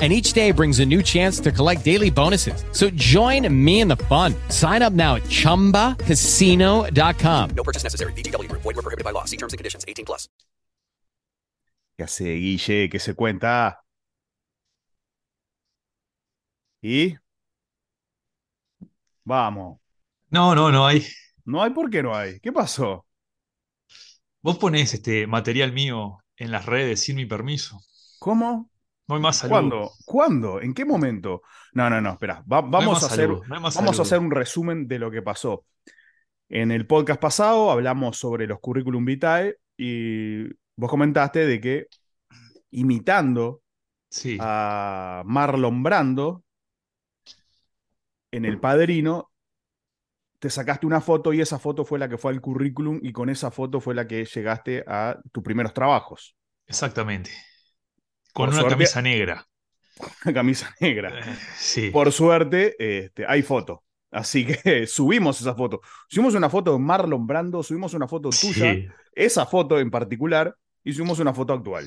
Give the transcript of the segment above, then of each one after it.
and each day brings a new chance to collect daily bonuses. So join me in the fun. Sign up now at ChumbaCasino.com. No purchase necessary. BGW. Void were prohibited by law. See terms and conditions. 18 plus. ¿Qué hace Guille? ¿Qué se cuenta? ¿Y? Vamos. No, no, no hay. No hay por qué no hay. ¿Qué pasó? Vos ponés este material mío en las redes sin mi permiso. ¿Cómo? No hay más salud. ¿Cuándo? ¿Cuándo? ¿En qué momento? No, no, no, espera. Va- vamos a hacer, salud, no vamos a hacer un resumen de lo que pasó. En el podcast pasado hablamos sobre los currículum vitae y vos comentaste de que imitando Sí, a Marlon Brando en El Padrino, te sacaste una foto y esa foto fue la que fue al currículum y con esa foto fue la que llegaste a tus primeros trabajos. exactamente. Con Por una suerte- camisa negra. Una camisa negra. Sí. Por suerte, este, hay foto. Así que subimos esa foto. Subimos una foto de Marlon Brando, subimos una foto tuya, Sí. esa foto en particular, y subimos una foto actual.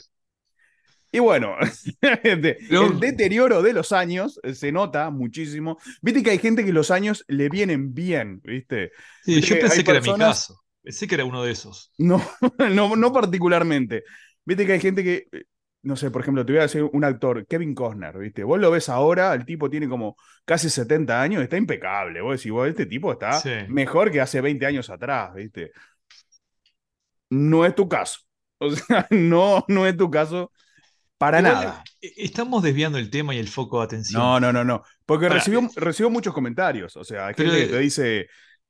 Y bueno, el deterioro de los años eh, se nota muchísimo. Viste que hay gente que los años le vienen bien, ¿viste? Sí, Viste yo pensé que era mi caso. Pensé que era uno de esos. No, no, no particularmente. Viste que hay gente que, eh, no sé, por ejemplo, te voy a decir un actor, Kevin Costner, ¿viste? Vos lo ves ahora, el tipo tiene como casi 70 años, está impecable. Vos decís, vos, este tipo está Sí. mejor que hace 20 años atrás, ¿viste? No es tu caso. O sea, no, no es tu caso para Igual, nada. eh, Estamos desviando el tema y el foco de atención. No, no, no, no. Porque recibió, recibió muchos comentarios. O sea, hay Pero, gente que te dice,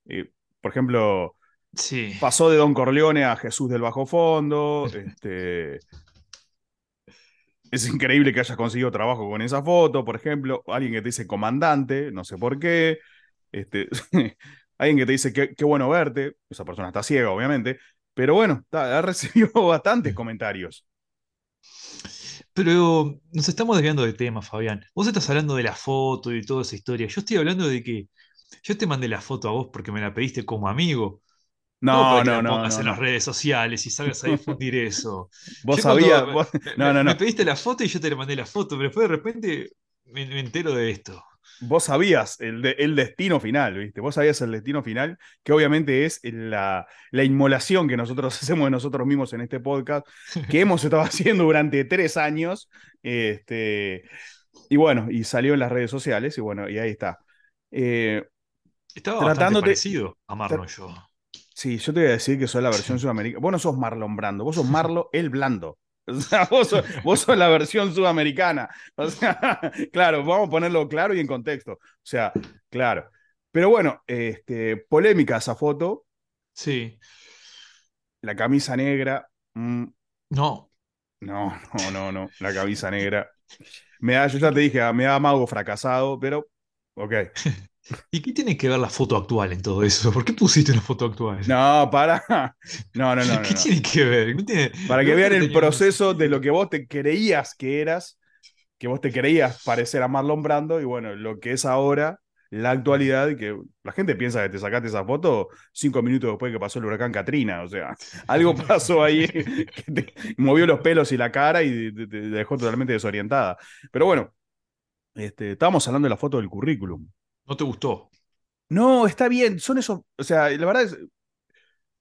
eh, por ejemplo, Sí. pasó de Don Corleone a Jesús del Bajo Fondo. este, es increíble que hayas conseguido trabajo con esa foto, por ejemplo. Alguien que te dice comandante, no sé por qué. Este, alguien que te dice qué, qué bueno verte. Esa persona está ciega, obviamente. Pero bueno, ha recibido bastantes comentarios. Pero nos estamos desviando del tema, Fabián. Vos estás hablando de la foto y toda esa historia. Yo estoy hablando de que yo te mandé la foto a vos porque me la pediste como amigo. No, no, no, pongas no, en no. las redes sociales y salgas a difundir eso. Vos Yo sabías. vos- me- No, no, Me no. pediste la foto y yo te le mandé la foto, pero después de repente me, me entero de esto. Vos sabías el, de- el destino final, ¿viste? Vos sabías el destino final, que obviamente es la, la inmolación que nosotros hacemos de nosotros mismos en este podcast, que hemos estado haciendo durante tres años. Este, y bueno, y salió en las redes sociales, y bueno, y ahí está. Eh, Estaba bastante Tratándote- parecido a Marlon yo. Sí, yo te voy a decir que soy la versión sudamericana. Vos no sos Marlon Brando, vos sos Marlo el Blando. O sea, vos sos, vos sos la versión sudamericana. O sea, claro, vamos a ponerlo claro y en contexto. O sea, claro. Pero bueno, este, polémica esa foto, Sí. la camisa negra. mm, No. no, no, no, no, la camisa negra. Me da, yo ya te dije, me da mago fracasado, pero ok. ¿Y qué tiene que ver la foto actual en todo eso? ¿Por qué pusiste una foto actual? No, para. No, no, no. ¿Qué no. tiene que ver? ¿Qué tiene- Para que no vean el proceso de lo que vos te creías que eras, que vos te creías parecer a Marlon Brando, y bueno, lo que es ahora, la actualidad, y que la gente piensa que te sacaste esa foto cinco minutos después que pasó el huracán Katrina. O sea, algo pasó ahí que te movió los pelos y la cara y te, te dejó totalmente desorientada. Pero bueno, este, estábamos hablando de la foto del currículum. ¿No te gustó? No, está bien, son esos, o sea, la verdad es,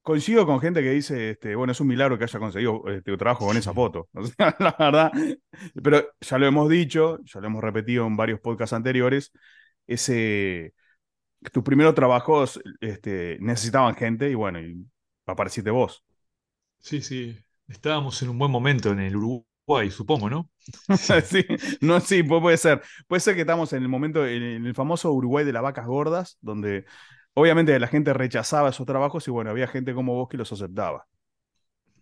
coincido con gente que dice, este, bueno, es un milagro que haya conseguido este, trabajo con esa foto. O sea, la verdad, pero ya lo hemos dicho, ya lo hemos repetido en varios podcasts anteriores, ese, tus primeros trabajos este, necesitaban gente y bueno, y apareciste vos. Sí, sí. Estábamos en un buen momento en el Uruguay, supongo, ¿no? Sí, no, sí, pu- puede ser. Puede ser que estamos en el momento, en el famoso Uruguay de las vacas gordas, donde obviamente la gente rechazaba esos trabajos y bueno, había gente como vos que los aceptaba.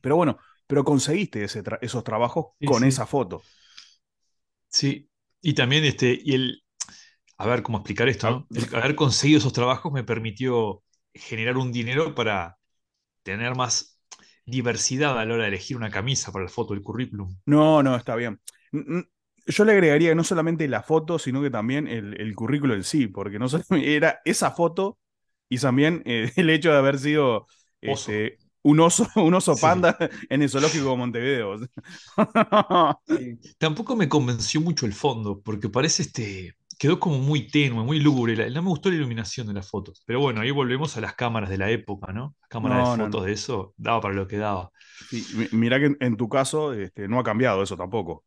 Pero bueno, pero conseguiste ese tra- esos trabajos Sí, con sí. esa foto. Sí. Y también este, y el, a ver cómo explicar esto. ¿no? El haber conseguido esos trabajos me permitió generar un dinero para tener más diversidad a la hora de elegir una camisa para la foto del currículum. No, no, está bien. N- n- Yo le agregaría no solamente la foto, sino que también el, el currículo en sí, porque no solamente era esa foto y también eh, el hecho de haber sido Oso. este, un oso, un oso Sí. panda en el zoológico de Montevideo. Tampoco me convenció mucho el fondo, porque parece este. Quedó como muy tenue, muy lúgubre. No me gustó la iluminación de las fotos. Pero bueno, ahí volvemos a las cámaras de la época, ¿no? Las cámaras No, de no, fotos no. de eso daba para lo que daba. Sí, mirá que en, en tu caso este, no ha cambiado eso tampoco.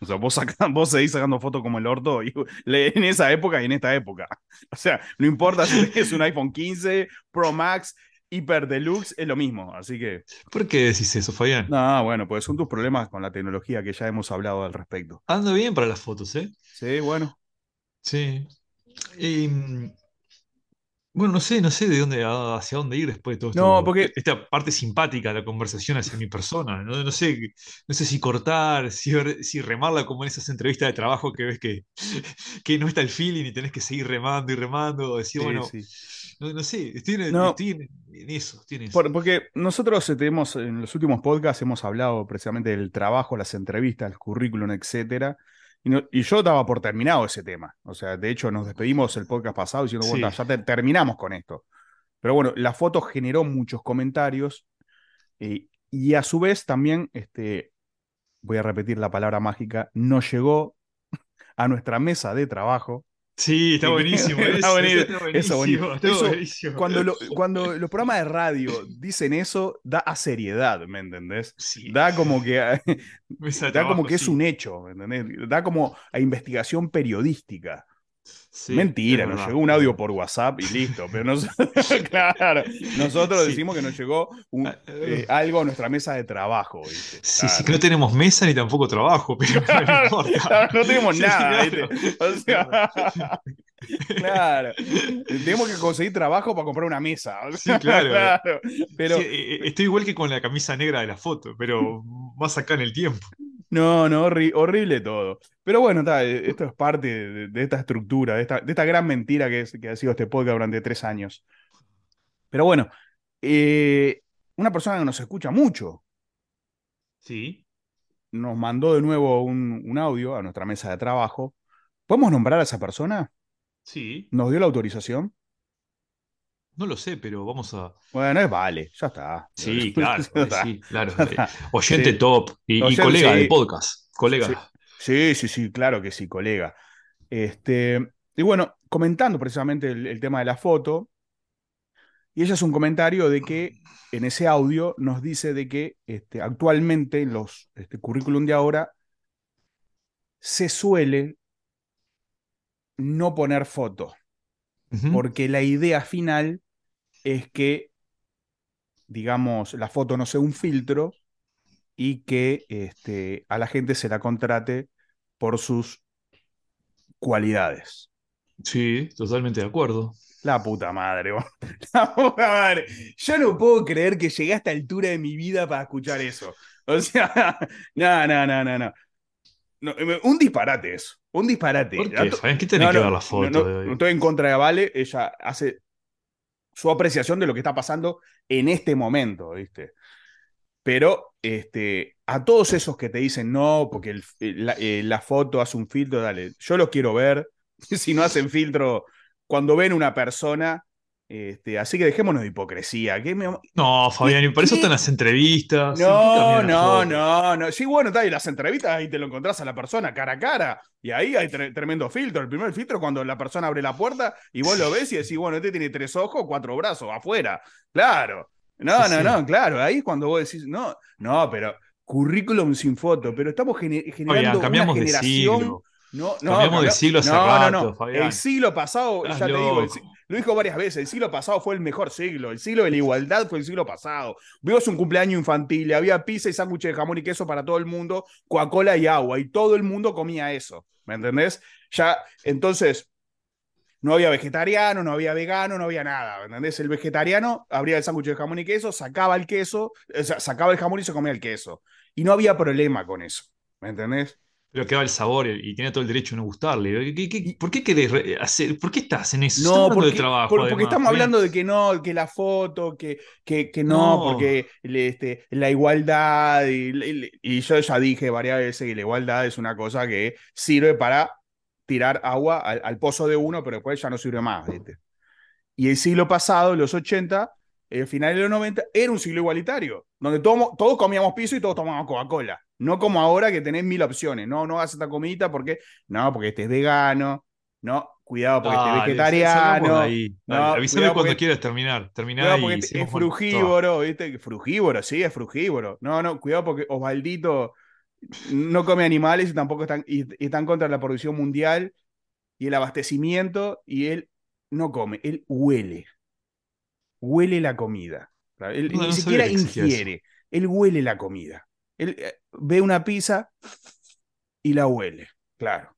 O sea, vos, saca- vos seguís sacando fotos como el orto y- en esa época y en esta época. O sea, no importa si es un iPhone 15, Pro Max, Hyper Deluxe, es lo mismo. Así que, ¿Por qué decís eso, Fabián? no, bueno, pues son tus problemas con la tecnología que ya hemos hablado al respecto. Anda bien para las fotos, ¿eh? Sí, bueno. Sí. Y, mm, bueno, no sé, no sé de dónde, hacia dónde ir después de todo esto. No, porque- Esta parte simpática de la conversación hacia mi persona. No, no sé, no sé si cortar, si, remarla como en esas entrevistas de trabajo que ves que, que no está el feeling y tenés que seguir remando y remando. Decir, Sí, bueno, sí. no, no sé, estoy en, No. estoy en- en eso, estoy en eso. Por- porque nosotros eh, tenemos, en los últimos podcasts hemos hablado precisamente del trabajo, las entrevistas, el currículum, etcétera. Y, no- y yo daba por terminado ese tema. O sea, de hecho, nos despedimos el podcast pasado diciendo, bueno, Sí. ya te- terminamos con esto. Pero bueno, la foto generó muchos comentarios. eh, y a su vez también, este, voy a repetir la palabra mágica, nos llegó a nuestra mesa de trabajo. Sí, está buenísimo. está buenísimo, eso está eso buenísimo. buenísimo. está Eso, buenísimo. Cuando, lo- cuando los programas de radio dicen eso, da a seriedad, ¿me entendés? Sí, Da como que, de da como que es un hecho, ¿me entendés? Da como a investigación periodística. Sí, Mentira, nos llegó un audio por WhatsApp y listo. Pero nos- claro, nosotros Sí. decimos que nos llegó un- Ah, eh, algo a nuestra mesa de trabajo. ¿viste? Sí, sí, que no tenemos mesa ni tampoco trabajo, pero no. No tenemos nada, claro. ¿viste? O sea, claro. Tenemos que conseguir trabajo para comprar una mesa. Sí, claro. Pero Sí, eh, eh, estoy igual que con la camisa negra de la foto, pero más acá en el tiempo. No, no, horri- horrible todo. Pero bueno, ta, eh, esto es parte de, de esta estructura, de esta, de esta gran mentira que, es, que ha sido este podcast durante tres años. Pero bueno, eh, una persona que nos escucha mucho Sí, nos mandó de nuevo un, un audio a nuestra mesa de trabajo. ¿Podemos nombrar a esa persona? sí, ¿Nos dio la autorización? No lo sé, pero vamos a. Bueno, es vale, ya está. Sí, claro, Ya está. sí, claro. Eh. Oyente Sí. top y, colega sí. del podcast. Colega. Sí. Sí, sí, sí, claro que sí, colega. Este, y bueno, comentando precisamente el, el tema de la foto, y ella es un comentario de que en ese audio nos dice de que este, actualmente en los este, currículum de ahora se suele no poner foto, Porque la idea final es que, digamos, la foto no sea un filtro y que este, a la gente se la contrate por sus cualidades. Sí, totalmente de acuerdo. La puta madre, la puta madre. Yo no puedo creer que llegué a esta altura de mi vida para escuchar eso. O sea, no, no, no, no, no. No, un disparate eso, un disparate. ¿Por qué, Fabián? ¿Qué tiene No, que no, ver la foto no, de hoy? estoy en contra de Vale, ella hace su apreciación de lo que está pasando en este momento, ¿viste? Pero este, a todos esos que te dicen no, porque el- la, eh, la foto hace un filtro, dale, yo los quiero ver. Si no hacen filtro, cuando ven una persona, este, así que dejémonos de hipocresía. ¿qué me- No, Fabián, y para eso están las entrevistas. ¿en qué No, no, no, no. Sí, bueno, está, y las entrevistas ahí te lo encontrás a la persona cara a cara. Y ahí hay tre- tremendo filtro. El primer filtro es cuando la persona abre la puerta y vos lo ves y decís, bueno, este tiene tres ojos, cuatro brazos, afuera. Claro. No, Sí, no, sí. no, claro. Ahí es cuando vos decís, no, no, pero currículum sin foto. Pero estamos gene- generando cambiamos una de generación. siglo. No, no, Cambiamos de siglo hace no, no, rato, no. Fabián. El siglo pasado, Estás ya te digo, el Lo dijo varias veces. El siglo pasado fue el mejor siglo. El siglo de la igualdad fue el siglo pasado. Vimos un cumpleaños infantil. Había pizza y sándwiches de jamón y queso para todo el mundo, Coca-Cola y agua. Y todo el mundo comía eso. ¿Me entendés? Ya, entonces, no había vegetariano, no había vegano, no había nada. ¿me ¿Entendés? El vegetariano abría el sándwich de jamón y queso, sacaba el queso, o sea, sacaba el jamón y se comía el queso. Y no había problema con eso. ¿Me entendés? Pero quedaba el sabor y, tenía todo el derecho de no gustarle. ¿Qué- qué- por qué querés hacer? ¿Por qué estás en eso? No, porque, de trabajo. por- porque además, estamos hablando de que no, que la foto, que, que, que no, No. porque este, la igualdad, y, y- y yo ya dije varias veces que la igualdad es una cosa que sirve para tirar agua al, al pozo de uno, pero después ya no sirve más. ¿viste? Y el siglo pasado, los 80, el final de los 90, era un siglo igualitario, donde todos, todos comíamos piso y todos tomábamos Coca-Cola. No como ahora que tenés mil opciones. No, no hagas esta comidita porque, no, porque este es vegano. No, cuidado porque este es vegetariano. Dale, No, avísame cuando porque- quieras terminar. Y porque es frugívoro, ¿viste? Frugívoro, sí, es frugívoro. No, no, cuidado porque Osvaldito no come animales y tampoco están, y, y están contra la producción mundial y el abastecimiento y él no come, él huele. Huele la comida. Él No, ni no siquiera ingiere, él huele la comida. Él eh, ve una pizza y la huele, claro.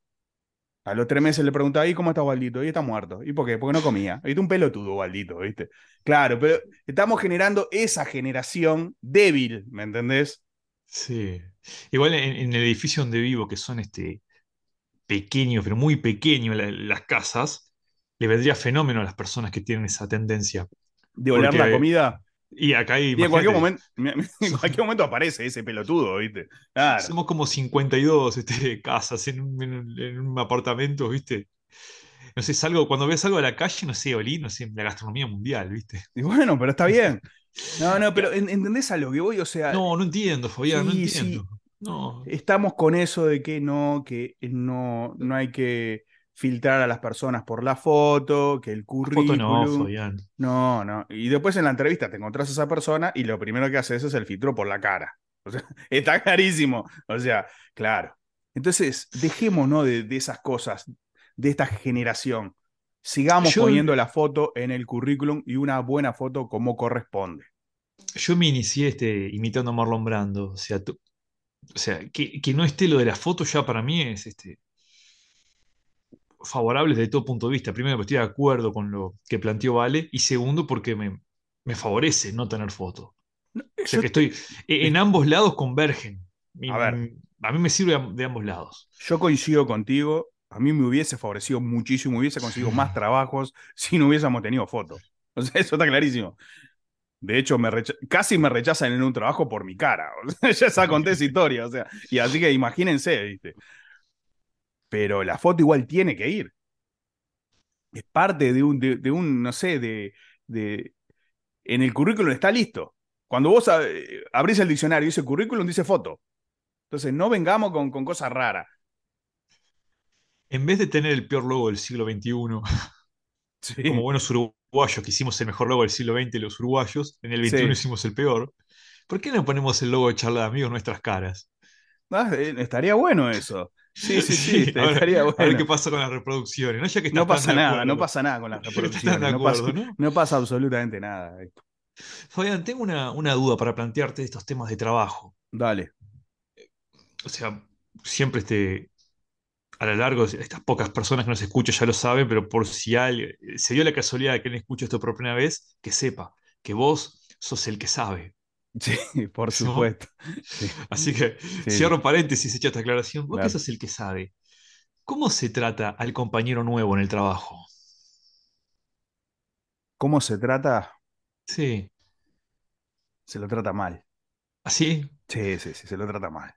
A los tres meses le preguntaba, ¿y cómo está Waldito? Y está muerto. ¿Y por qué? Porque no comía. Viste un pelotudo, Waldito, ¿viste? Claro, pero estamos generando esa generación débil, ¿me entendés? Sí. Igual en, en el edificio donde vivo, que son este pequeños, pero muy pequeños la- las casas, le vendría fenómeno a las personas que tienen esa tendencia. De oler la comida. Y acá hay, Y en cualquier, momento, en cualquier momento aparece ese pelotudo, ¿viste? Claro. somos como 52 este, casas en un, en un- en un apartamento, ¿viste? No sé, salgo, cuando ves algo a la calle, no sé, olí, no sé, la gastronomía mundial, ¿viste? Y bueno, pero está bien. No, no, pero ¿en- ¿entendés a lo que voy? O sea, No, no entiendo, Fabián, no sí. entiendo. No. estamos con eso de que no, que no, no hay que filtrar a las personas por la foto, que el Foto currículum. no, Fabián. No, no. Y después en la entrevista te encontrás a esa persona y lo primero que haces es el filtro por la cara. O sea, está clarísimo. O sea, claro. Entonces, dejemos, ¿no? De, de esas cosas, de esta generación. Sigamos Yo- poniendo la foto en el currículum y una buena foto como corresponde. Yo me inicié este, imitando a Marlon Brando. O sea, tú- o sea que, que no esté lo de la foto ya para mí es este, favorable desde todo punto de vista. Primero, porque estoy de acuerdo con lo que planteó Vale. Y segundo, porque me, me favorece no tener foto. O sea que estoy. e- En ambos lados convergen. A ver. A mí me sirve de, ambos lados. Yo coincido contigo. A mí me hubiese favorecido muchísimo, hubiese conseguido más trabajos si no hubiésemos tenido fotos. O sea, eso está clarísimo. De hecho, me casi me rechazan en un trabajo por mi cara. O sea, ya esa historia. O sea, y así que imagínense, ¿viste? Pero la foto igual tiene que ir. Es parte de un, de, de un no sé, de, de. En el currículum está listo. Cuando vos eh, abrís el diccionario y dice currículum, dice foto. Entonces, no vengamos con, con cosas raras. En vez de tener el peor logo del siglo XXI, Sí. como buenos uruguayos que hicimos el mejor logo del siglo XX, los uruguayos, en el Sí. XXI hicimos el peor. ¿Por qué no ponemos el logo de charla de amigos en nuestras caras? Ah, eh, estaría bueno eso. Sí, sí, sí, a ver, estaría a ver bueno. qué pasa con las reproducciones. No, ya que No estás pasa nada, acuerdo. no pasa nada con las reproducciones. no pasa absolutamente nada. Fabián, tengo una, una duda para plantearte de estos temas de trabajo. Dale. O sea, siempre este, a lo largo, estas pocas personas que nos escuchan ya lo saben, pero por si alguien, se dio la casualidad de que alguien escucha esto por primera vez, que sepa que vos sos el que sabe. Sí, por ¿No? supuesto. Sí. Así que Sí. cierro paréntesis hecha esta aclaración. Vos Claro. que sos el que sabe. ¿Cómo se trata al compañero nuevo en el trabajo? ¿Cómo se trata? Sí. Se lo trata mal. ¿Así? Sí, sí, sí, se lo trata mal.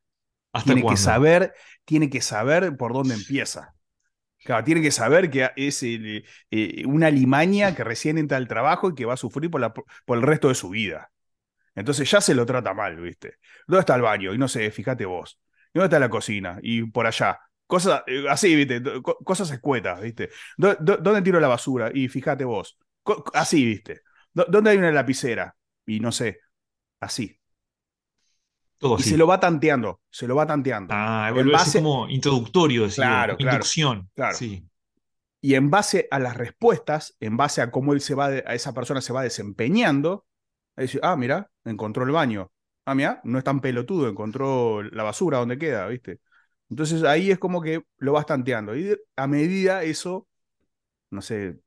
¿Hasta Tiene que saber, tiene que saber por dónde empieza. Claro, tiene que saber que es el, eh, una limaña que recién entra al trabajo y que va a sufrir por, la- por el resto de su vida. Entonces ya se lo trata mal, ¿viste? ¿Dónde está el baño? Y no sé, fíjate vos. ¿Y ¿Dónde está la cocina? Y por allá. Cosas eh, así, ¿viste? Co- Cosas escuetas, ¿viste? ¿Dó- dó- ¿Dónde tiro la basura? Y fíjate vos. Así, ¿viste? ¿Dó- ¿Dónde hay una lapicera? Y no sé, así. Todo Y se lo va tanteando, se lo va tanteando. Ah, en base- como introductorio, Claro, como claro, inducción. claro. Sí. y en base a las respuestas, en base a cómo él se va, de- a esa persona se va desempeñando, dice, ah, mira, encontró el baño. Ah, mira, no es tan pelotudo, encontró la basura donde queda, ¿viste? Entonces ahí es como que lo vas tanteando. Y a medida eso, no sé,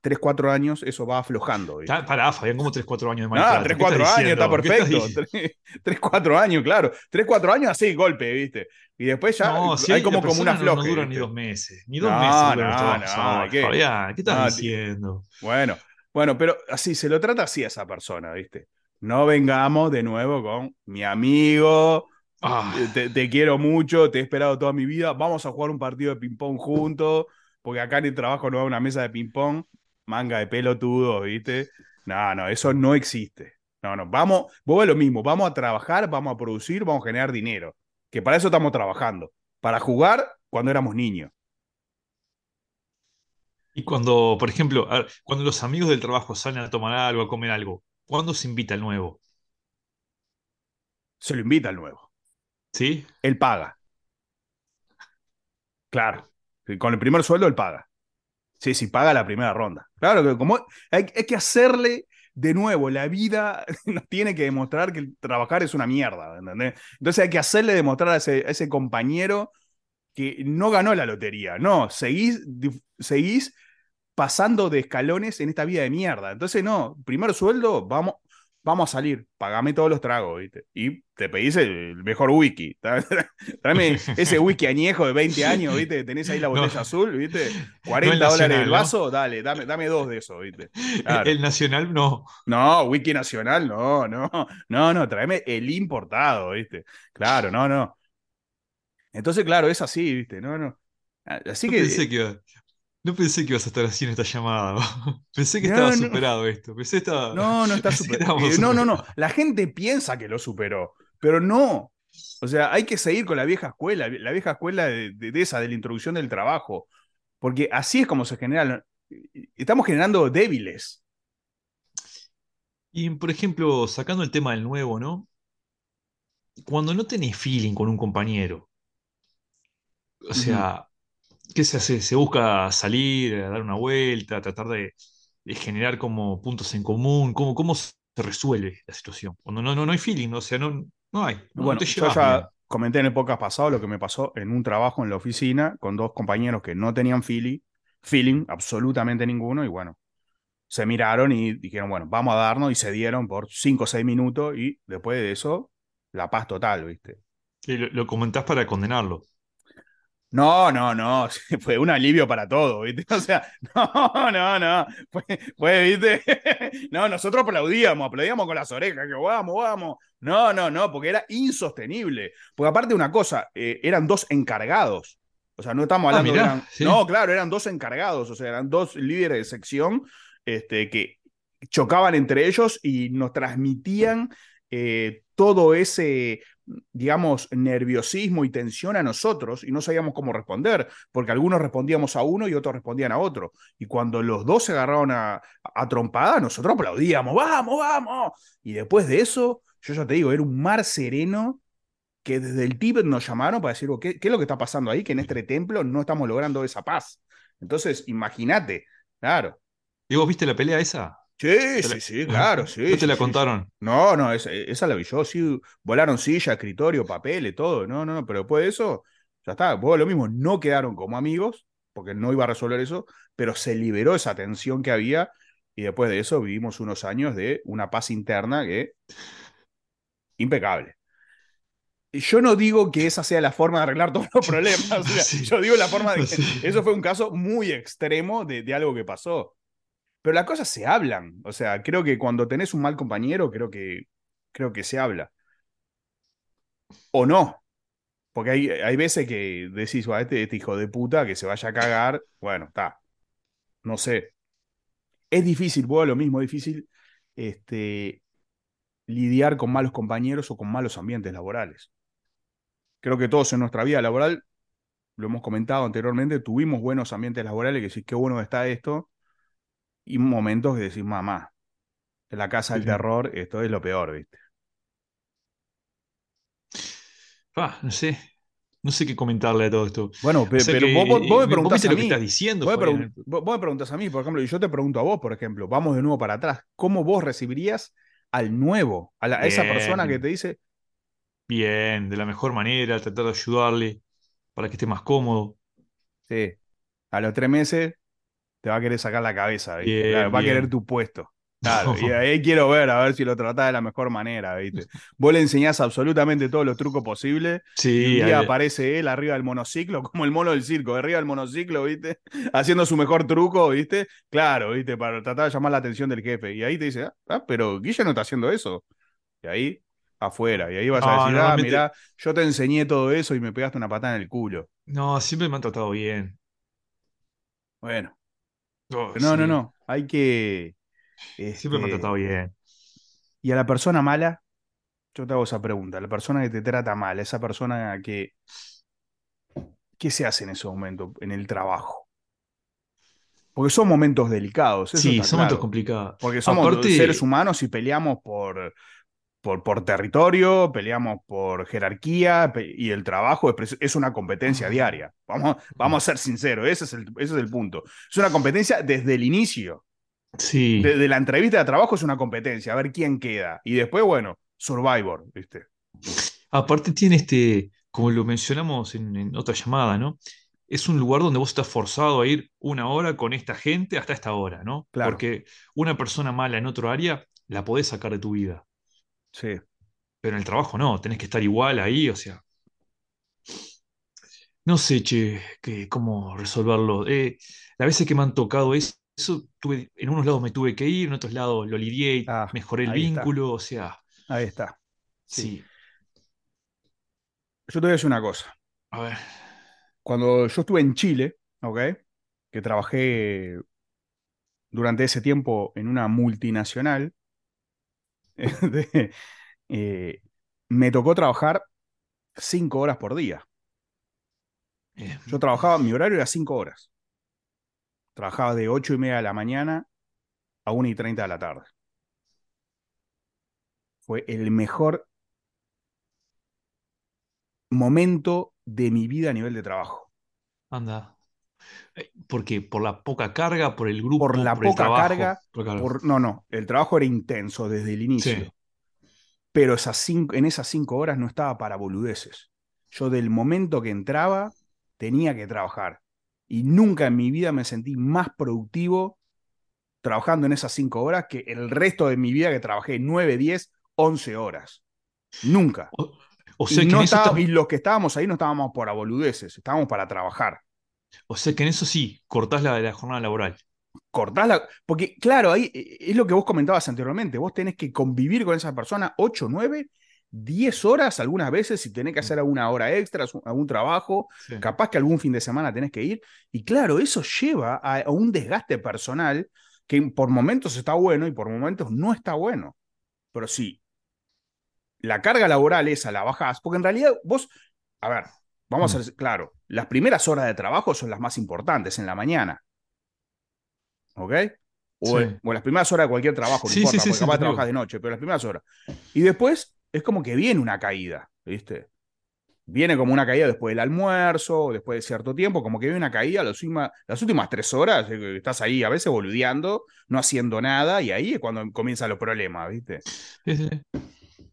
3, 4 años, eso va aflojando. ¿viste? Pará, Fabián, como 3-4 años de Ah, maltrato. 3, ¿Qué 4 estás años, está perfecto. diciendo? 3, 4 años, claro. 3, 4 años así, golpe, ¿viste? Y después ya No, sí, hay como, como una persona no-. No dura ni dos meses. Ni dos No, meses duran no, no, ahora. ¿qué? Fabián, ¿qué estás No, diciendo? Bueno, bueno, pero así se lo trata así a esa persona, ¿viste? No vengamos de nuevo con mi amigo, Ah, eh, te, te quiero mucho, te he esperado toda mi vida, vamos a jugar un partido de ping-pong juntos, porque acá en el trabajo no hay una mesa de ping-pong, manga de pelotudo, ¿viste? No, no, eso no existe. No, no, vamos, vos lo mismo, vamos a trabajar, vamos a producir, vamos a generar dinero, que para eso estamos trabajando, para jugar cuando éramos niños. Y cuando, por ejemplo, ver, cuando los amigos del trabajo salen a tomar algo, a comer algo, ¿cuándo se invita el nuevo? Se lo invita al nuevo. ¿Sí? él paga. Claro. Con el primer sueldo él paga. Sí, sí, paga la primera ronda. Claro que como hay, hay que hacerle de nuevo, la vida nos tiene que demostrar que el trabajar es una mierda, ¿entendés? Entonces hay que hacerle demostrar a ese, a ese compañero que no ganó la lotería, no, seguís, seguís pasando de escalones en esta vida de mierda. Entonces, no, primer sueldo, vamos, vamos a salir, pagame todos los tragos, ¿viste? Y te pedís el mejor wiki. Tráeme ese wiki añejo de 20 años, ¿viste? Tenés ahí la No. botella azul, ¿viste? No 40 el dólares nacional, el ¿no? vaso, dale, dame, dame dos de eso, ¿viste? Claro. El nacional no. No, wiki nacional, no, no, no, no, tráeme el importado, ¿viste? Claro, no, no. Entonces, claro, es así, ¿viste? No, no. Así no que. pensé que iba- no pensé que ibas a estar así en esta llamada. Pensé que No, estaba superado esto. Pensé estaba, No, no está superado. estábamos no, no, no. La gente piensa que lo superó, pero no. O sea, hay que seguir con la vieja escuela, la vieja escuela de, de- de esa, de la introducción del trabajo. Porque así es como se generan. Estamos generando débiles. Y, por ejemplo, sacando el tema del nuevo, ¿no? Cuando no tenés feeling con un compañero, o sea, ¿qué se hace? Se busca salir, a dar una vuelta, tratar de, de generar como puntos en común. ¿Cómo, cómo se resuelve la situación? Cuando no, no, no hay feeling, o sea, no, no hay. No, Bueno, te yo ya comenté en el podcast pasado lo que me pasó en un trabajo en la oficina con dos compañeros que no tenían feeling, feeling absolutamente ninguno, y bueno, se miraron y dijeron, bueno, vamos a darnos, y se dieron por 5 o 6 minutos, y después de eso, la paz total, ¿viste? Y lo, lo comentás para condenarlo. No, no, no, fue un alivio para todo, ¿viste? O sea, no, no, no, fue, fue, ¿viste? No, nosotros aplaudíamos, aplaudíamos con las orejas, que vamos, vamos. No, no, no, porque era insostenible. Porque aparte de una cosa, eh, eran dos encargados. O sea, no estamos Ah, hablando mirá, de... eran- sí. No, claro, eran dos encargados, o sea, eran dos líderes de sección este, que chocaban entre ellos y nos transmitían eh, todo ese, digamos, nerviosismo y tensión a nosotros y no sabíamos cómo responder, porque algunos respondíamos a uno y otros respondían a otro. Y cuando los dos se agarraron a, a trompada, nosotros aplaudíamos, vamos, vamos. Y después de eso, yo ya te digo, era un mar sereno que desde el Tíbet nos llamaron para decir, ¿qué, qué es lo que está pasando ahí? Que en este templo no estamos logrando esa paz. Entonces, imagínate, claro. ¿Y vos viste la pelea esa? Sí, sí, sí, claro, sí. ¿No te sí, la sí, contaron? no, no, esa, esa la vi yo, sí, volaron silla, escritorio, papeles, todo, no, no, no, pero después de eso, ya está, vos lo mismo, no quedaron como amigos, porque no iba a resolver eso, pero se liberó esa tensión que había, y después de eso vivimos unos años de una paz interna que, impecable. Yo no digo que esa sea la forma de arreglar todos los problemas, o sea, Sí. yo digo la forma de que eso fue un caso muy extremo de, de algo que pasó. Pero las cosas se hablan. O sea, creo que cuando tenés un mal compañero, creo que, creo que se habla. O no. Porque hay, hay veces que decís, "Buah, este, este hijo de puta que se vaya a cagar. Bueno, está. No sé. Es difícil, vuelvo a lo mismo, es difícil este, lidiar con malos compañeros o con malos ambientes laborales. Creo que todos en nuestra vida laboral, lo hemos comentado anteriormente, tuvimos buenos ambientes laborales que decís, qué bueno está esto, y momentos que decís, mamá, en la casa del Sí. terror, esto es lo peor, ¿viste? Ah, no sé. no sé qué comentarle a todo esto. Bueno, pe- O sea pero que, vos, vos- vos me eh, preguntás viste a lo mí. que estás diciendo, Vos me, vos- vos me preguntás a mí, por ejemplo, y yo te pregunto a vos, por ejemplo, vamos de nuevo para atrás. ¿Cómo vos recibirías al nuevo, a, la- a esa persona que te dice, Bien, de la mejor manera, tratar de ayudarle para que esté más cómodo. sí, a los tres meses te va a querer sacar la cabeza, ¿viste? Bien, Claro, va a querer tu puesto. Claro, y ahí quiero ver, a ver si lo tratás de la mejor manera, ¿viste? Vos le enseñás absolutamente todos los trucos posibles y Sí, un día ahí- aparece él arriba del monociclo, como el mono del circo, arriba del monociclo, ¿viste? Haciendo su mejor truco, ¿viste? Claro, ¿viste? Para tratar de llamar la atención del jefe. Y ahí te dice, ah, ah, pero Guilla no está haciendo eso. Y ahí, afuera. Y ahí vas a decir, ah, mirá, yo te enseñé todo eso y me pegaste una patada en el culo. no, siempre me han tratado bien. Bueno, Oh, no, no, sí, no. Hay que. Siempre me este, tratado bien. Y a la persona mala, yo te hago esa pregunta. La persona que te trata mal, esa persona que. ¿Qué se hace en ese momento, en el trabajo? Porque son momentos delicados. Eso Sí, son momentos complicados. Porque somos Aparte- seres humanos y peleamos por, por, por territorio, peleamos por jerarquía pe- y el trabajo es, es una competencia diaria. Vamos, vamos a ser sinceros, ese es, el, ese es el punto. Es una competencia desde el inicio. Sí, Desde la entrevista de trabajo es una competencia, a ver quién queda. Y después, bueno, Survivor, ¿viste? aparte tiene este, como lo mencionamos en, en otra llamada, ¿no? Es un lugar donde vos estás forzado a ir una hora con esta gente hasta esta hora, ¿no? Claro. Porque una persona mala en otro área la podés sacar de tu vida, Sí. pero en el trabajo no, tenés que estar igual ahí, o sea. No sé, che, que, cómo resolverlo. Eh, las veces que me han tocado eso, eso tuve, en unos lados me tuve que ir, en otros lados lo lidié y Ah, mejoré el está. vínculo, o sea, Ahí está. sí. Yo te voy a decir una cosa. A ver, Cuando yo estuve en Chile, ¿ok? Que trabajé durante ese tiempo en una multinacional, de- eh, me tocó trabajar cinco horas por día. eh, Yo trabajaba, mi horario era cinco horas. Trabajaba de ocho y media de la mañana a una y treinta de la tarde. Fue el mejor momento de mi vida a nivel de trabajo. anda. Eh, ¿Por? ¿Por la poca carga? ¿Por el grupo? Por la el poca trabajo? carga, Por la carga. Por- no, no, el trabajo era intenso desde el inicio. Sí. Pero esas cinco, en esas cinco horas no estaba para boludeces. Yo del momento que entraba tenía que trabajar. Y nunca en mi vida me sentí más productivo trabajando en esas cinco horas que el resto de mi vida que trabajé 9, 10, 11 horas. Nunca. O, o sea y, que no estaba- y los que estábamos ahí no estábamos para boludeces, estábamos para trabajar. O sea que en eso sí, cortás la, la jornada laboral. cortás la. Porque, claro, ahí eh, es lo que vos comentabas anteriormente. Vos tenés que convivir con esa persona 8, 9, 10 horas algunas veces si tenés que hacer alguna hora extra, algún trabajo. Sí. Capaz que algún fin de semana tenés que ir. Y claro, eso lleva a, a un desgaste personal que por momentos está bueno y por momentos no está bueno. Pero si la carga laboral esa la bajás, porque en realidad vos, a ver, vamos Mm. a ser claro, las primeras horas de trabajo son las más importantes en la mañana. ¿Ok? O, Sí. o las primeras horas de cualquier trabajo, no Sí, importa, sí, sí, porque capaz trabajas de noche, pero las primeras horas. Y después es como que viene una caída, ¿viste? Viene como una caída después del almuerzo, después de cierto tiempo, como que viene una caída las últimas, las últimas tres horas, eh, estás ahí a veces boludeando, no haciendo nada, y ahí es cuando comienzan los problemas, ¿viste? Sí, sí, sí.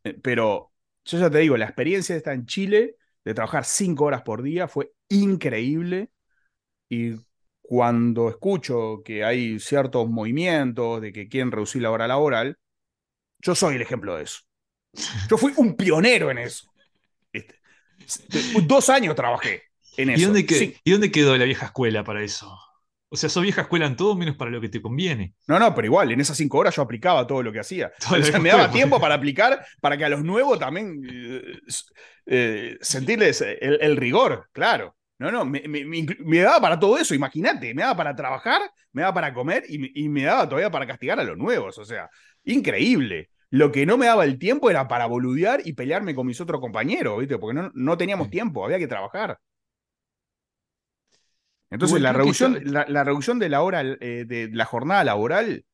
Eh, Pero yo ya te digo, la experiencia esta en Chile, de trabajar cinco horas por día, fue increíble. Y cuando escucho que hay ciertos movimientos de que quieren reducir la hora laboral, yo soy el ejemplo de eso. Yo fui un pionero en eso. ¿viste? S- Dos años trabajé en ¿Y eso. dónde, Sí. ¿Y dónde quedó la vieja escuela para eso? O sea, sos vieja escuela en todo menos para lo que te conviene. No, no, pero igual, en esas cinco horas yo aplicaba todo lo que hacía. O sea, me daba tiempo para aplicar, para que a los nuevos también eh, eh, sentirles el, el rigor, claro. No, no, me, daba para todo eso, imagínate, me daba para trabajar, me daba para comer y, me- y me daba todavía para castigar a los nuevos, o sea, increíble. Lo que no me daba el tiempo era para boludear y pelearme con mis otros compañeros, ¿viste? Porque no, no teníamos tiempo, había que trabajar. Entonces, la reducción, la, la reducción de la hora, eh, de la jornada laboral,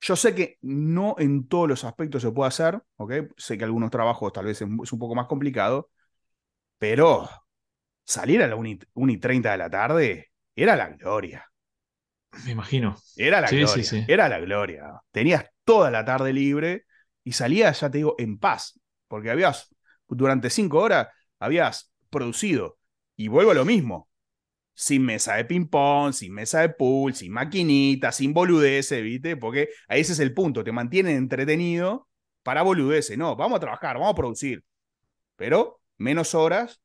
yo sé que no en todos los aspectos se puede hacer, ¿ok? Sé que algunos trabajos tal vez es, es un poco más complicado, pero salir a la 1 y 30 de la tarde era la gloria. Me imagino. Era la Sí, gloria. sí, sí. Era la gloria. Tenías toda la tarde libre y salías, ya te digo, en paz. Porque habías, durante cinco horas, habías producido. Y vuelvo a lo mismo. Sin mesa de ping-pong, sin mesa de pool, sin maquinita, sin boludeces, ¿viste? Porque ahí ese es el punto. Te mantienen entretenido para boludeces. No, vamos a trabajar, vamos a producir. Pero menos horas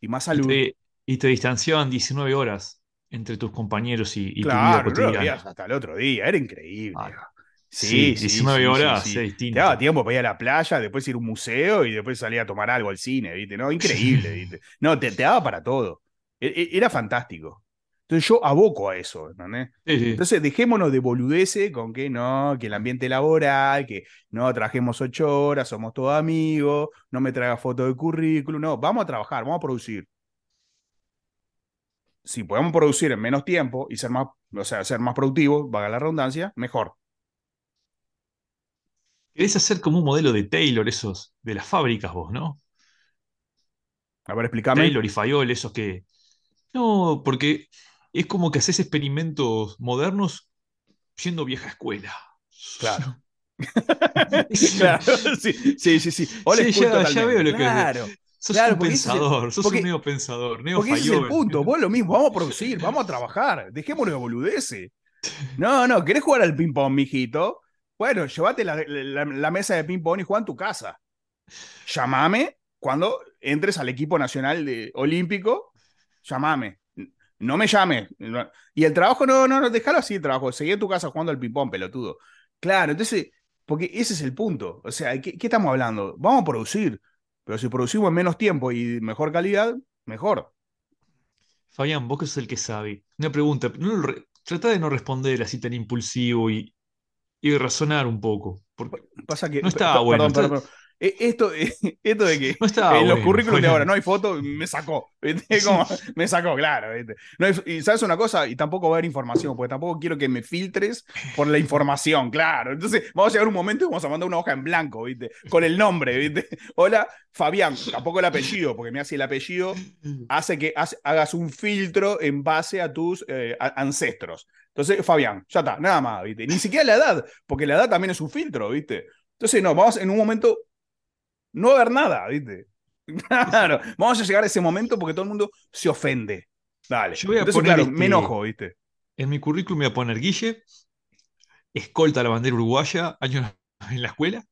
y más Y salud. te, y te distanciaban 19 horas entre tus compañeros y, y tu vida no cotidiana. hasta el otro día. Era increíble. Ah, Sí, sí, sí, 19 sí, horas, sí. es distinto. Te daba tiempo para ir a la playa, después ir a un museo y después salir a tomar algo al cine, ¿viste? No, increíble, ¿viste? No, te, te daba para todo. E- e- Era fantástico. Entonces yo aboco a eso, ¿entendés? Sí, sí. Entonces dejémonos de boludeces con que no, que el ambiente laboral, que no trabajemos ocho horas, somos todos amigos, no me traiga fotos de currículum, no, vamos a trabajar, vamos a producir. Si podemos producir en menos tiempo y ser más, o sea, ser más productivos, valga la redundancia, mejor. Querés hacer como un modelo de Taylor, esos, de las fábricas vos, ¿no? A ver, explícame. Taylor y Fayol, esos que. No, porque es como que haces experimentos modernos siendo vieja escuela. Claro. claro, sí, sí, sí. sí. Sí, ya- veo lo que- Claro, Sos Claro, un ese es el- pensador, sos un neopensador, neo porque ese es el punto. Vos lo mismo, vamos a producir, vamos a trabajar. Dejémonos de boludeces. No, no, ¿querés jugar al ping-pong, mijito? Bueno, llévate la, la- la mesa de ping-pong y juega en tu casa. Llamame cuando entres al equipo nacional de, olímpico. Llamame. No me llames. Y el trabajo, no, no, no, déjalo así el trabajo. Seguí en tu casa jugando al ping-pong, pelotudo. Claro, entonces, porque ese es el punto. O sea, ¿qué, qué estamos hablando? Vamos a producir. Pero si producimos en menos tiempo y mejor calidad, mejor. Fabián, vos que sos el que sabe. Una pregunta, no tratá de no responder así tan impulsivo y, y razonar un poco. Porque Pasa que. No estaba per- bueno, Perdón, está- perdón, perdón. Eh, Esto, eh, esto de que no estaba en los bueno, currículos de ahora no hay foto, me sacó. ¿viste? Como, me sacó, claro. ¿viste? No hay- y sabes una cosa, y tampoco va a haber información, porque tampoco quiero que me filtres por la información, claro. Entonces, vamos a llegar a un momento y vamos a mandar una hoja en blanco, ¿viste? Con el nombre, ¿viste? Hola, Fabián, tampoco el apellido, porque me hace el apellido, hace que hace- hagas un filtro en base a tus eh, a- ancestros. Entonces, Fabián, ya está, nada más, ¿viste? Ni siquiera la edad, porque la edad también es un filtro, ¿viste? Entonces, no, vamos en un momento no va a haber nada, ¿viste? Claro, vamos a llegar a ese momento porque todo el mundo se ofende. Dale. Yo voy a Entonces, poner claro, este- me enojo, ¿viste? En mi currículum voy a poner Guille, escolta la bandera uruguaya, años en la escuela,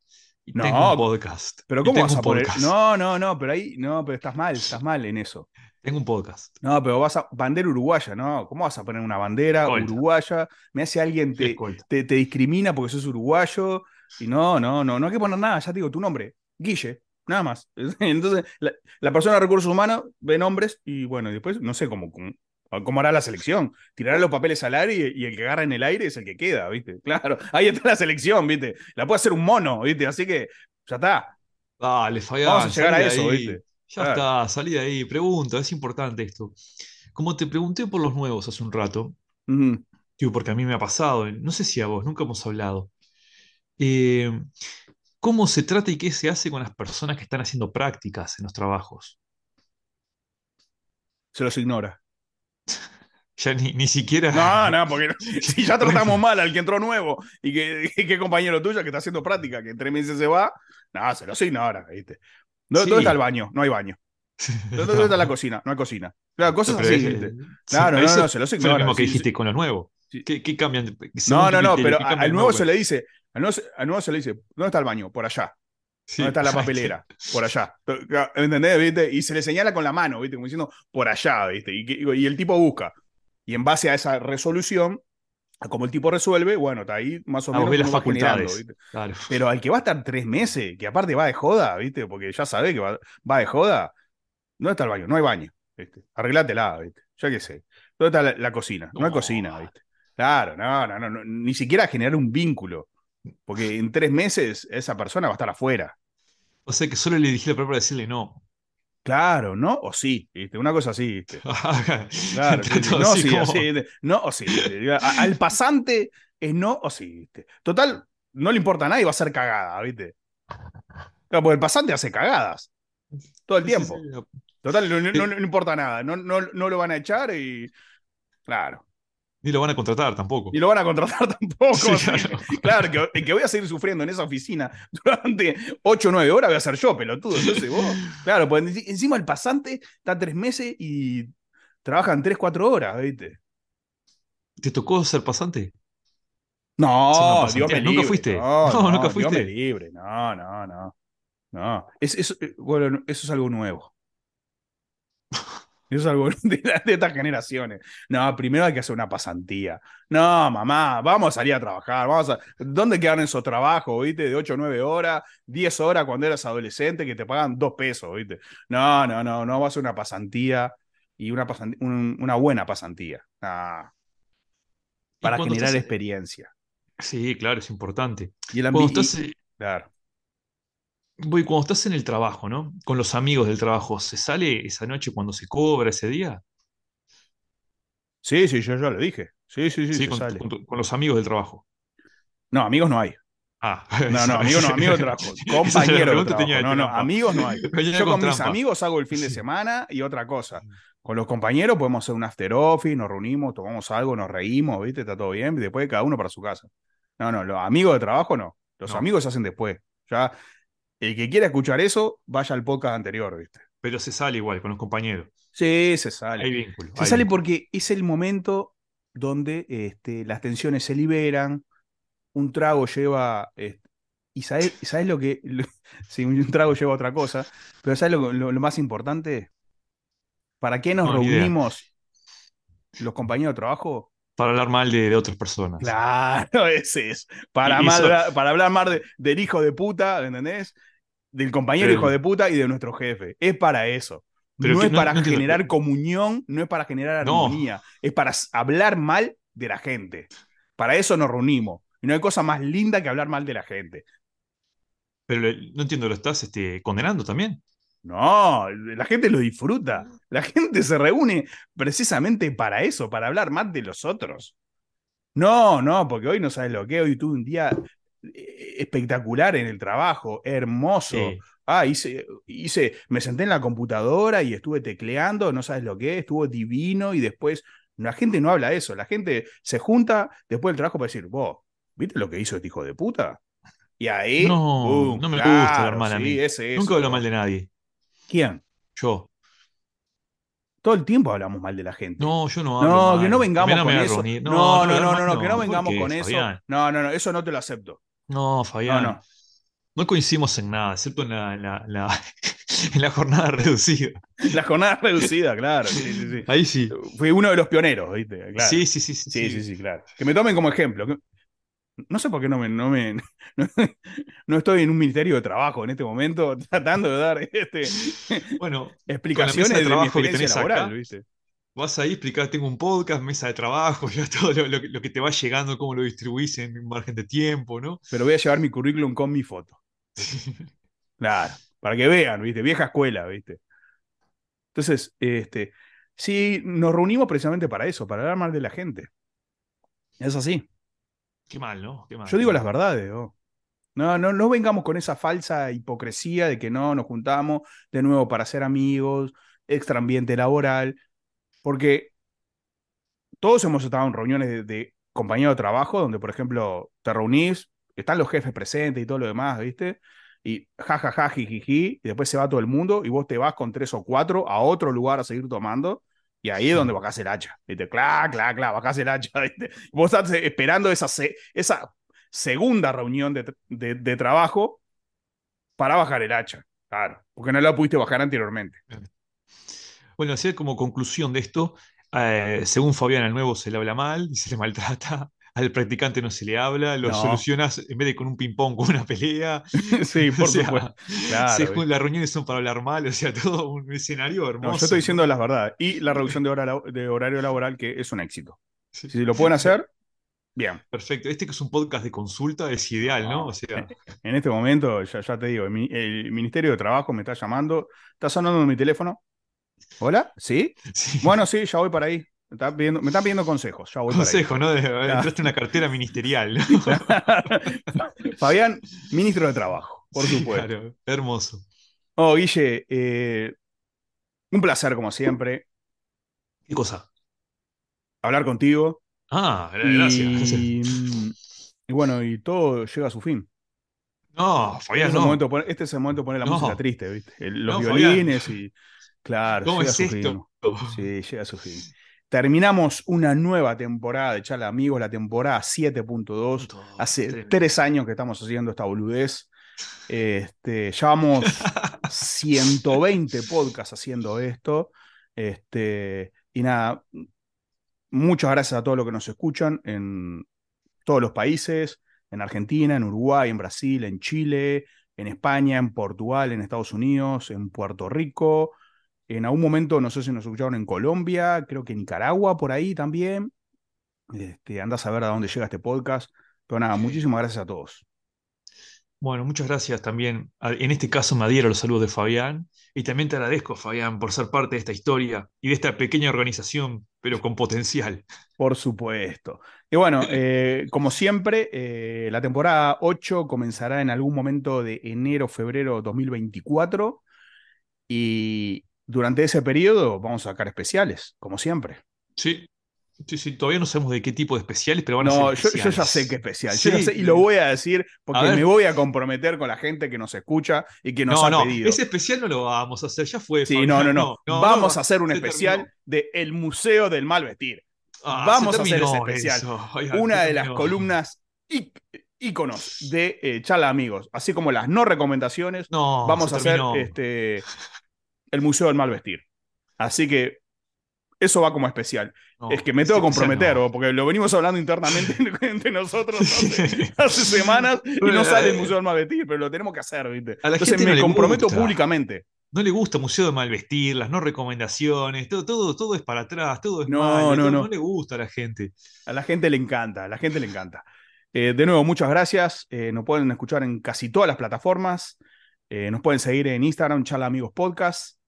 y No, tengo un podcast. Pero ¿cómo vas a poner? podcast. No, no, no, pero ahí, no, pero estás mal, estás mal en eso. Tengo un podcast. No, pero vas a, bandera uruguaya, ¿no? ¿Cómo vas a poner una bandera Escolta. uruguaya? Me hace alguien te, te, te discrimina porque sos uruguayo. Y no, no, no, no hay que poner nada, ya te digo, tu nombre, Guille, nada más. Entonces, la, la persona de recursos humanos ve nombres y bueno, después no sé cómo, cómo, cómo hará la selección. Tirará los papeles al aire y, y el que agarra en el aire es el que queda, ¿viste? Claro, ahí está la selección, ¿viste? La puede hacer un mono, ¿viste? Así que ya está. Dale, Fabián. Vamos a llegar a eso, ahí. ¿viste? Ya Claro. está, salí de ahí. Pregunta, es importante esto. Como te pregunté por los nuevos hace un rato, porque a mí me ha pasado, no sé si a vos, nunca hemos hablado. Eh, ¿cómo se trata y qué se hace con las personas que están haciendo prácticas en los trabajos? Se los ignora. Ya ni, ni siquiera. No, no, porque no- si ya tratamos mal al que entró nuevo y que, que, compañero tuyo que está haciendo práctica, que en tres meses se va, no, se los ignora, ¿viste? ¿Dónde, Sí. dónde está el baño? No hay baño. ¿Dónde, dónde está la cocina? No hay cocina. Claro, cosas así, es- Claro, no, no, se los ignora, lo mismo que dijiste sí. con lo nuevo. Sí. ¿Qué, qué cambian? No, no, no, pero ¿qué a- cambia al nuevo? se le dice, al nuevo, se- al nuevo se le dice, ¿dónde está el baño? Por allá. Sí. ¿Dónde está la papelera? Por allá. ¿Entendés? ¿Viste? Y se le señala con la mano, ¿viste? Como diciendo, por allá, ¿viste? Y, el tipo busca. Y en base a esa resolución, a como el tipo resuelve, bueno, está ahí más o Ah, menos las facultades. ¿viste? Claro. Pero al que va a estar tres meses, que aparte va de joda, ¿viste? Porque ya sabe que va, va de joda, ¿dónde está el baño? No hay baño, ¿viste? Arreglátela, ¿viste? Ya que sé. ¿Dónde está la, la cocina? No hay cocina, ¿viste? Claro, no, no, no, no, ni siquiera generar un vínculo. Porque en tres meses esa persona va a estar afuera. O sea que solo le dirigí la palabra para decirle no. Claro, ¿no? O sí, ¿viste? Una cosa así, ¿viste? Claro, no, así sí, como- así, no o sí. A- al pasante es no o sí, ¿viste? Total, no le importa a nadie, va a ser cagada, ¿viste? Claro, porque el pasante hace cagadas todo el tiempo. Total, no- no importa nada. No, no, no lo van a echar y. Claro. Ni lo van a contratar tampoco. Ni lo van a contratar tampoco. Sí, claro. Claro, que, el que voy a seguir sufriendo en esa oficina durante 8 o 9 horas voy a ser yo, pelotudo. Entonces vos. Claro, pues enci- encima el pasante está tres meses y trabajan 3, 4 horas, ¿viste? ¿Te tocó ser pasante? No, Dios me ¿Nunca libre. fuiste? No, No, no, nunca Dios fuiste. me libre. No, no, no. No. Es, es- eh, bueno, eso es algo nuevo. Eso es algo de, la- de estas generaciones. No, primero hay que hacer una pasantía. No, mamá, vamos a salir a trabajar. Vamos a... ¿Dónde quedan esos trabajos, viste? De 8 o 9 horas, 10 horas cuando eras adolescente que te pagan 2 pesos, viste? No, no, no, no, va a ser una pasantía y una, pasan- un- una buena pasantía. Ah, para generar estás- experiencia. Sí, claro, es importante. Y el Cuando ambi- estás, y- eh, Claro. Voy, cuando estás en el trabajo, ¿no? Con los amigos del trabajo, ¿se sale esa noche cuando se cobra ese día? Sí, sí, yo ya lo dije. Sí, sí, sí, Sí, se con, sale. con tu- con los amigos del trabajo. No, amigos no hay. Ah, No, no, amigos no, amigos de trabajo. Compañeros de trabajo. No, no, amigos no hay. Yo con mis amigos hago el fin de semana y otra cosa. Con los compañeros podemos hacer un after office, nos reunimos, tomamos algo, nos reímos, ¿viste? Está todo bien. Después cada uno para su casa. No, no, los amigos de trabajo no. Los No. amigos se hacen después. Ya, el que quiera escuchar eso, vaya al podcast anterior, ¿viste? Pero se sale igual con los compañeros. Sí, se sale. Hay vínculo. Se hay sale vínculo. porque es el momento donde este, las tensiones se liberan, un trago lleva... este, y sabes, sabes lo que... lo- sí, un trago lleva otra cosa, pero ¿sabes lo, lo- lo más importante? ¿Para qué nos No, ni idea. reunimos los compañeros de trabajo? Para hablar mal de, de otras personas. Claro, ese es. Para, mal- para hablar más de- del hijo de puta, ¿entendés? Del compañero Pero- hijo de puta y de nuestro jefe. Es para eso. Pero no que es para no generar comunión, no es para generar armonía, es para hablar mal de la gente. Para eso nos reunimos. Y no hay cosa más linda que hablar mal de la gente. Pero le- no entiendo, ¿lo estás este, condenando también? No, la gente lo disfruta. La gente se reúne precisamente para eso, para hablar mal de los otros. No, no, porque hoy no sabes lo que. Hoy tuve un día eh, espectacular en el trabajo, hermoso. Sí. Ah, hice, hice, me senté en la computadora y estuve tecleando, no sabes lo que es, estuvo divino y después la gente no habla de eso, la gente se junta después del trabajo para decir, vos, ¿viste lo que hizo este hijo de puta? Y ahí, No, me gusta hablar claro, mal a sí, es. Nunca hablo mal de nadie. ¿Quién? Yo. Todo el tiempo hablamos mal de la gente. No, yo no hablo No, mal. que no vengamos con eso. No, no, no, no, no, que no ¿Por vengamos con eso. No, no, no, eso no te lo acepto. No, Fabián. no. No coincidimos en nada, excepto en la, en la- la- en la jornada reducida. La jornada reducida, claro. Sí, sí, sí. Ahí sí. Fui uno de los pioneros, ¿viste? Claro. Sí, sí, sí, sí. Sí, sí, sí, claro. Que me tomen como ejemplo. que- No sé por qué no me, no me no, no estoy en un ministerio de trabajo en este momento tratando de dar este, Bueno, explicaciones de de, mi trabajo que experiencia tenés laboral, acá, ¿viste? Vas ahí, explicás, tengo un podcast, mesa de trabajo, ya todo lo, lo que- lo que te va llegando, cómo lo distribuís en un margen de tiempo, ¿no? Pero voy a llevar mi currículum con mi foto. Claro, para que vean, ¿viste? Vieja escuela, ¿viste? Entonces, este, sí, nos reunimos precisamente para eso, para hablar mal de la gente. Es así. Qué mal, ¿no? Qué mal. Yo digo las verdades, ¿no? No, no, no vengamos con esa falsa hipocresía de que no nos juntamos de nuevo para ser amigos, extra ambiente laboral, porque todos hemos estado en reuniones de, de compañeros de trabajo donde, por ejemplo, te reunís, están los jefes presentes y todo lo demás, ¿viste? Y jajaja, ja, ja, jijiji, y después se va todo el mundo y vos te vas con tres o cuatro a otro lugar a seguir tomando. Y ahí es donde bajás el hacha. ¿viste? Clac, clac, clac, bajás el hacha. ¿viste? Vos estás esperando esa, se- esa segunda reunión de, de- de trabajo para bajar el hacha. Claro, porque no la pudiste bajar anteriormente. Bueno, así como conclusión de esto, eh, según Fabián al nuevo se le habla mal y se le maltrata, al practicante no se le habla, lo No. solucionas en vez de con un ping-pong, con una pelea. sí, por O sea, supuesto. Claro, las reuniones son para hablar mal, o sea, todo un escenario hermoso. No, yo estoy diciendo las verdades. Y la reducción de, hora labo- de horario laboral, que es un éxito. Sí. Si lo pueden hacer, bien. Perfecto. Este que es un podcast de consulta es ideal, ¿no? O sea, En este momento, ya, ya te digo, el Ministerio de Trabajo me está llamando. Está sonando mi teléfono. ¿Hola? ¿Sí? sí. Bueno, sí, ya voy para ahí. Me están pidiendo, me están pidiendo consejos. Ya voy consejo, ¿no? De- Entraste en una cartera ministerial. Fabián, ministro de Trabajo, por supuesto. Claro, hermoso. Oh, Guille, eh, Un placer, como siempre, ¿Qué cosa? hablar contigo. Ah, gracias. Y, y bueno, y todo llega a su fin. No, Este Fabián, es, el no. momento este es el momento de poner la No. música triste, ¿viste? Los No, Fabián. violines y. Claro, ¿Cómo es su esto? fin. Sí, llega a su fin. Terminamos una nueva temporada de Charla Amigos, la temporada 7.2. Hace Tremendo. tres años que estamos haciendo esta boludez. Este, llevamos 120 podcasts haciendo esto. Este, y nada, muchas gracias a todos los que nos escuchan en todos los países, en Argentina, en Uruguay, en Brasil, en Chile, en España, en Portugal, en Estados Unidos, en Puerto Rico. En algún momento, no sé si nos escucharon en Colombia, creo que Nicaragua, por ahí también. Este, anda a saber a dónde llega este podcast. Pero nada, muchísimas gracias a todos. Bueno, muchas gracias también. En este caso me adhiero a los saludos de Fabián y también te agradezco, Fabián, por ser parte de esta historia y de esta pequeña organización, pero con potencial. Por supuesto. Y bueno, eh, como siempre, eh, la temporada 8 comenzará en algún momento de enero, febrero 2024. Y durante ese periodo vamos a sacar especiales, como siempre. Sí, sí, sí, todavía no sabemos de qué tipo de especiales, pero van a No, ser yo, yo ya sé que especial. Yo ya sé, y lo voy a decir porque A me voy a comprometer con la gente que nos escucha y que nos No, ha no, pedido. ese especial no lo vamos a hacer, ya fue. Sí, no, no, no. Vamos no, a hacer un especial terminó. de El Museo del Mal Vestir. Ah, Vamos a hacer ese especial. una de las columnas íconos de eh, Charla Amigos, así como las no recomendaciones, No, vamos a hacer terminó. este, el Museo del Mal Vestir. Así que eso va como especial. No, es que me tengo que comprometer, no. porque lo venimos hablando internamente entre nosotros hace, hace semanas y no sale el eh, Museo del Mal Vestir, pero lo tenemos que hacer, ¿viste? A la Entonces gente me no comprometo gusta. públicamente. No le gusta Museo de Malvestir, las no recomendaciones, todo, todo, todo es para atrás, todo es No, malo, no, todo- no. no le gusta a la gente. A la gente le encanta, a la gente le encanta. Eh, de nuevo, muchas gracias. Eh, nos pueden escuchar en casi todas las plataformas. Eh, nos pueden seguir en Instagram, Charla Amigos Podcast.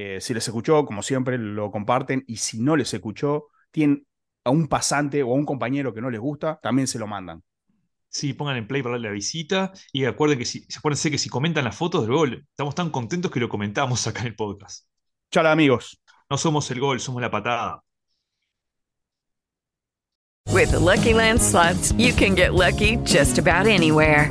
Eh, si les escuchó, como siempre, lo comparten. Y si no les escuchó, tienen a un pasante o a un compañero que no les gusta, también se lo mandan. Sí, pongan en play para darle la visita y acuerden que si, acuérdense que si comentan las fotos del gol, estamos tan contentos que lo comentamos acá en el podcast. Charla Amigos. No somos el gol, somos la patada. With the Lucky Land slots, you can get lucky just about anywhere.